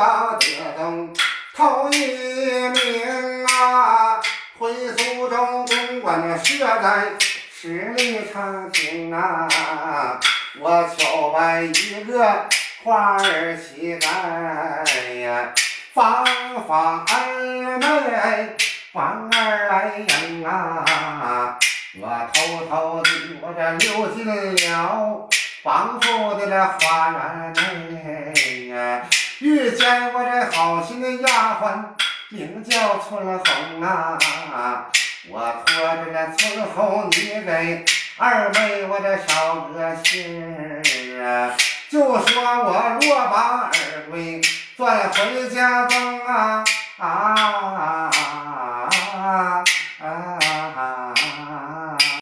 把得动头一名啊！回苏州公馆设在十里长亭啊！我求拜一个花儿乞丐呀，帮帮二妹，帮儿来迎啊！我偷偷地我这溜进了王府的这花园内，遇见我这好心的丫鬟，名叫春红啊！我托着这春红，你给二妹我这捎个信儿啊，就说我若把二闺赚回家中啊！